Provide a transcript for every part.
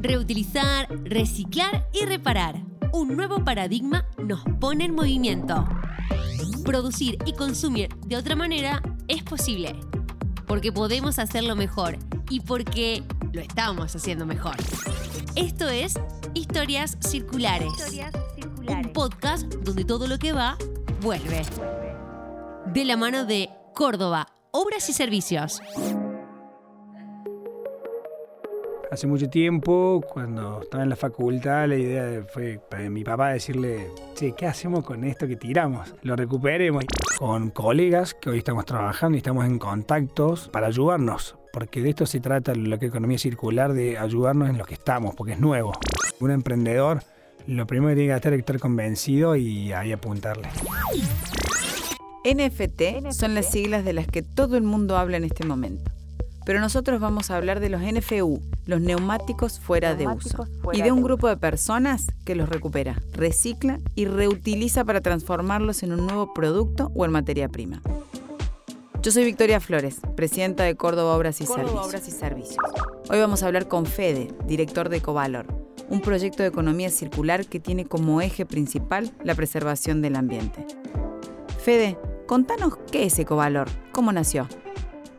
Reutilizar, reciclar y reparar. Un nuevo paradigma nos pone en movimiento. Producir y consumir de otra manera es posible. Porque podemos hacerlo mejor y porque lo estamos haciendo mejor. Esto es Historias Circulares. Un podcast donde todo lo que va, vuelve. De la mano de Córdoba, Obras y Servicios. Hace mucho tiempo, cuando estaba en la facultad, la idea fue para mi papá decirle, che, ¿qué hacemos con esto que tiramos? Lo recuperemos. Con colegas que hoy estamos trabajando y estamos en contactos para ayudarnos, porque de esto se trata lo que economía circular, de ayudarnos en lo que estamos, porque es nuevo. Un emprendedor, lo primero que tiene que hacer es estar convencido y ahí apuntarle. NFT son las siglas de las que todo el mundo habla en este momento pero nosotros vamos a hablar de los NFU, los neumáticos fuera de uso, y de un grupo de personas que los recupera, recicla y reutiliza para transformarlos en un nuevo producto o en materia prima. Yo soy Victoria Flores, presidenta de Córdoba Obras y, Servicios. Hoy vamos a hablar con Fede, director de Ecovalor, un proyecto de economía circular que tiene como eje principal la preservación del ambiente. Fede, contanos qué es Ecovalor, cómo nació.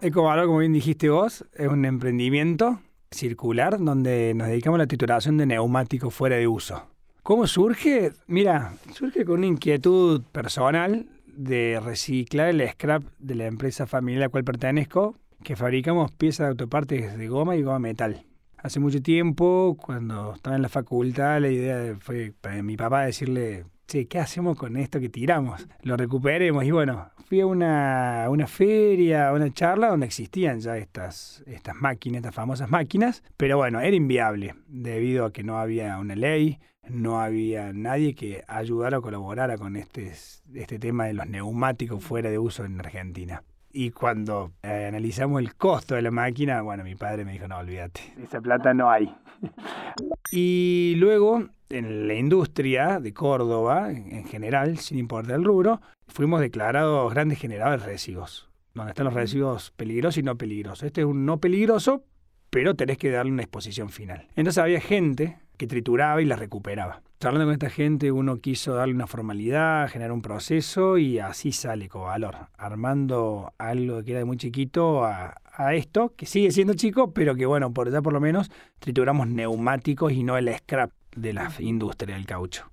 Ecovalor, como bien dijiste vos, es un emprendimiento circular donde nos dedicamos a la titulación de neumáticos fuera de uso. ¿Cómo surge? Mira, surge con una inquietud personal de reciclar el scrap de la empresa familiar a la cual pertenezco, que fabricamos piezas de autopartes de goma y goma metal. Hace mucho tiempo, cuando estaba en la facultad, la idea fue para mi papá decirle, che, ¿qué hacemos con esto que tiramos? Lo recuperemos. Y bueno, fui a una, una feria, a una charla donde existían ya estas, estas máquinas, estas famosas máquinas, pero bueno, era inviable debido a que no había una ley, no había nadie que ayudara o colaborara con este, este tema de los neumáticos fuera de uso en Argentina. Y cuando eh, analizamos el costo de la máquina, bueno, mi padre me dijo, no, olvídate, esa plata no hay. y luego, en la industria de Córdoba, en general, sin importar el rubro, fuimos declarados grandes generadores de residuos, donde están los residuos peligrosos y no peligrosos. Este es un no peligroso, pero tenés que darle una exposición final. Entonces había gente que trituraba y la recuperaba. Charlando con esta gente, uno quiso darle una formalidad, generar un proceso y así sale Covalor, armando algo que era de muy chiquito a, esto, que sigue siendo chico, pero que bueno, por ya por lo menos trituramos neumáticos y no el scrap de la industria del caucho.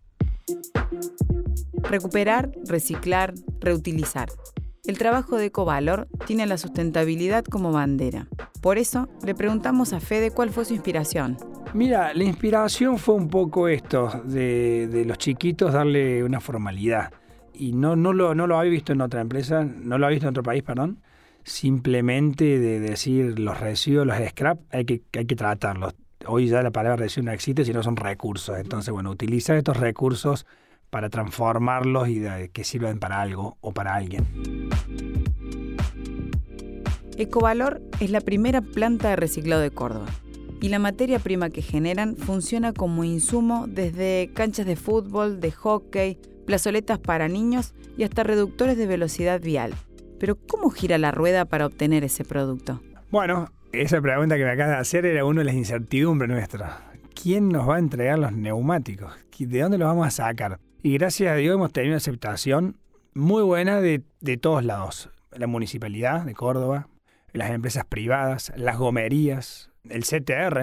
Recuperar, reciclar, reutilizar. El trabajo de Ecovalor tiene la sustentabilidad como bandera. Por eso le preguntamos a Fede cuál fue su inspiración. Mira, la inspiración fue un poco esto, de, los chiquitos darle una formalidad. Y no, no, lo, no lo visto en otra empresa, no lo había visto en otro país, perdón. Simplemente de decir los residuos, los scrap, hay que, hay que tratarlos. Hoy ya la palabra residuo no existe, sino son recursos. Entonces, bueno, utilizar estos recursos para transformarlos y que sirvan para algo o para alguien. Ecovalor es la primera planta de reciclado de Córdoba y la materia prima que generan funciona como insumo desde canchas de fútbol, de hockey, plazoletas para niños y hasta reductores de velocidad vial. Pero ¿cómo gira la rueda para obtener ese producto? Bueno, esa pregunta que me acabas de hacer era una de las incertidumbres nuestras. ¿Quién nos va a entregar los neumáticos? ¿De dónde los vamos a sacar? Y gracias a Dios hemos tenido una aceptación muy buena de, de todos lados. La municipalidad de Córdoba, las empresas privadas, las gomerías, el CTR.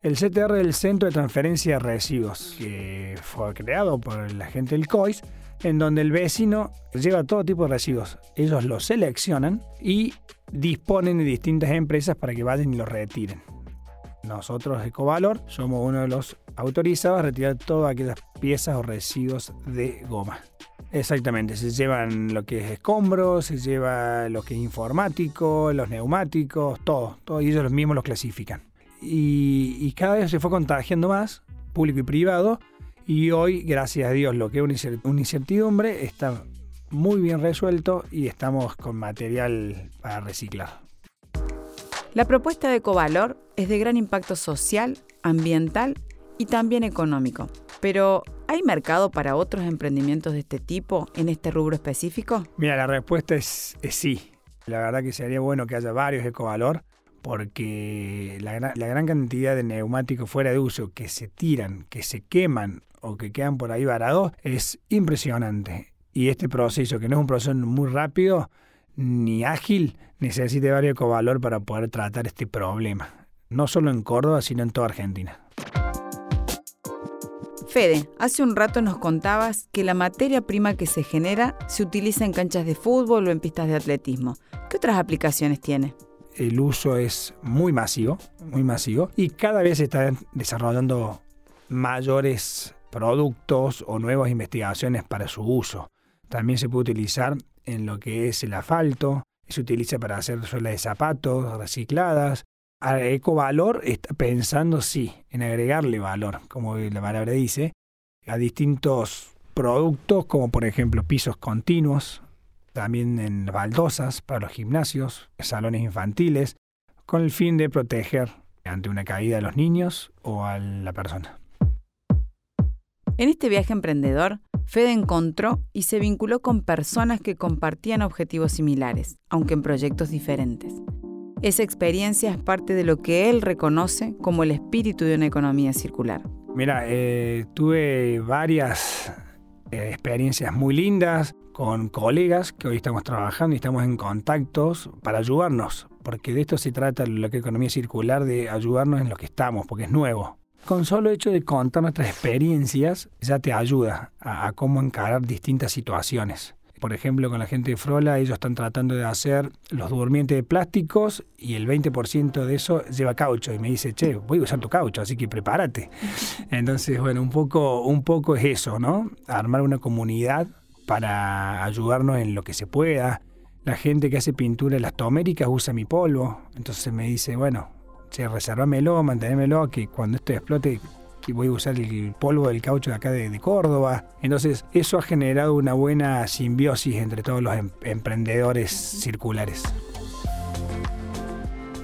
El CTR es el Centro de Transferencia de Residuos, que fue creado por la gente del COIS, en donde el vecino lleva todo tipo de residuos. Ellos los seleccionan y disponen de distintas empresas para que vayan y los retiren. Nosotros, Ecovalor, somos uno de los autorizados a retirar todas aquellas piezas o residuos de goma. Exactamente, se llevan lo que es escombros, se lleva lo que es informático, los neumáticos, todo, todo y ellos mismos los clasifican. Y, cada vez se fue contagiando más, público y privado, y hoy, gracias a Dios, lo que es una incertidumbre está muy bien resuelto y estamos con material para reciclar. La propuesta de Ecovalor es de gran impacto social, ambiental y también económico. Pero, ¿hay mercado para otros emprendimientos de este tipo en este rubro específico? Mira, la respuesta es, sí. La verdad que sería bueno que haya varios Ecovalor porque la, la gran cantidad de neumáticos fuera de uso que se tiran, que se queman o que quedan por ahí varados es impresionante. Y este proceso, que no es un proceso muy rápido ni ágil, necesita varios ecovalor para poder tratar este problema. No solo en Córdoba, sino en toda Argentina. Fede, hace un rato nos contabas que la materia prima que se genera se utiliza en canchas de fútbol o en pistas de atletismo. ¿Qué otras aplicaciones tiene? El uso es muy masivo, muy masivo, y cada vez se están desarrollando mayores productos o nuevas investigaciones para su uso. También se puede utilizar en lo que es el asfalto, se utiliza para hacer suelas de zapatos recicladas. A Ecovalor está pensando, sí, en agregarle valor, como la palabra dice, a distintos productos, como por ejemplo pisos continuos, también en baldosas para los gimnasios, salones infantiles, con el fin de proteger ante una caída a los niños o a la persona. En este viaje emprendedor, Fede encontró y se vinculó con personas que compartían objetivos similares, aunque en proyectos diferentes. Esa experiencia es parte de lo que él reconoce como el espíritu de una economía circular. Mira, eh, tuve varias eh, experiencias muy lindas con colegas que hoy estamos trabajando y estamos en contactos para ayudarnos, porque de esto se trata la economía circular, de ayudarnos en lo que estamos, porque es nuevo con solo hecho de contar nuestras experiencias ya te ayuda a, cómo encarar distintas situaciones. Por ejemplo, con la gente de Frola, ellos están tratando de hacer los durmientes de plásticos y el 20% de eso lleva caucho. Y me dice, che, voy a usar tu caucho, así que prepárate. Entonces, bueno, un poco, un poco es eso, ¿no? Armar una comunidad para ayudarnos en lo que se pueda. La gente que hace pintura en las toméricas usa mi polvo. Entonces me dice, bueno, che, manténmelo, que cuando esto explote voy a usar el polvo del caucho de acá de, Córdoba. Entonces, eso ha generado una buena simbiosis entre todos los em, emprendedores circulares.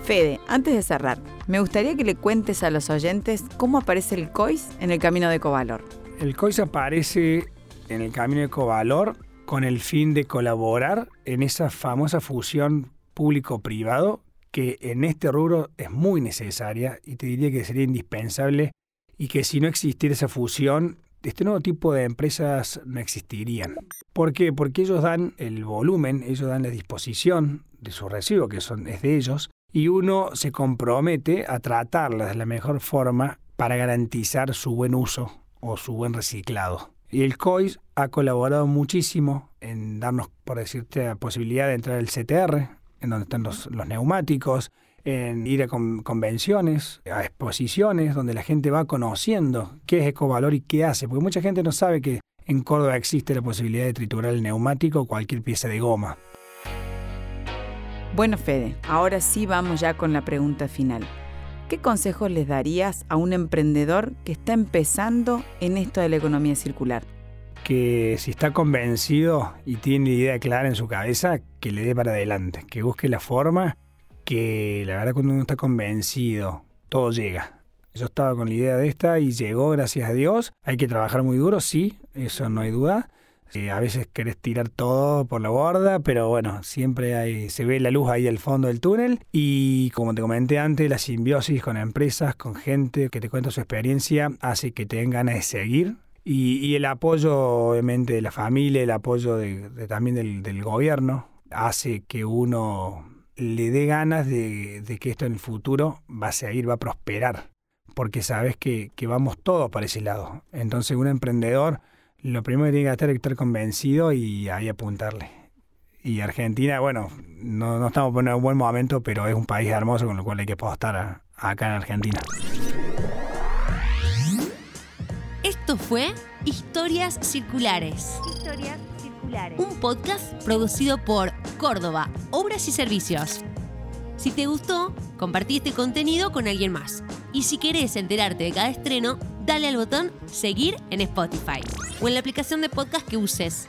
Fede, antes de cerrar, me gustaría que le cuentes a los oyentes cómo aparece el COIS en el camino de Ecovalor. El COIS aparece en el camino de Ecovalor con el fin de colaborar en esa famosa fusión público-privado que en este rubro es muy necesaria y te diría que sería indispensable y que si no existiera esa fusión, este nuevo tipo de empresas no existirían. ¿Por qué? Porque ellos dan el volumen, ellos dan la disposición de su residuo, que son, es de ellos, y uno se compromete a tratarlas de la mejor forma para garantizar su buen uso o su buen reciclado. Y el COIS ha colaborado muchísimo en darnos, por decirte, la posibilidad de entrar al CTR, en donde están los, neumáticos, en ir a convenciones, a exposiciones, donde la gente va conociendo qué es Ecovalor y qué hace, porque mucha gente no sabe que en Córdoba existe la posibilidad de triturar el neumático o cualquier pieza de goma. Bueno, Fede, ahora sí vamos ya con la pregunta final. ¿Qué consejos les darías a un emprendedor que está empezando en esto de la economía circular? que si está convencido y tiene idea clara en su cabeza, que le dé para adelante, que busque la forma, que la verdad cuando uno está convencido, todo llega. Yo estaba con la idea de esta y llegó, gracias a Dios. Hay que trabajar muy duro, sí, eso no hay duda. Eh, a veces querés tirar todo por la borda, pero bueno, siempre hay, se ve la luz ahí al fondo del túnel. Y como te comenté antes, la simbiosis con empresas, con gente que te cuenta su experiencia, hace que te den ganas de seguir y, el apoyo, obviamente, de la familia, el apoyo de, también del, gobierno, hace que uno le dé ganas de, que esto en el futuro va a seguir, va a prosperar, porque sabes que, vamos todos para ese lado. Entonces, un emprendedor, lo primero que tiene que hacer es estar convencido y ahí apuntarle. Y Argentina, bueno, no, no estamos en un buen momento, pero es un país hermoso con lo cual hay que apostar acá en Argentina. Esto fue Historias Circulares. Historias Circulares. Un podcast producido por Córdoba, Obras y Servicios. Si te gustó, compartí este contenido con alguien más. Y si querés enterarte de cada estreno, dale al botón seguir en Spotify o en la aplicación de podcast que uses.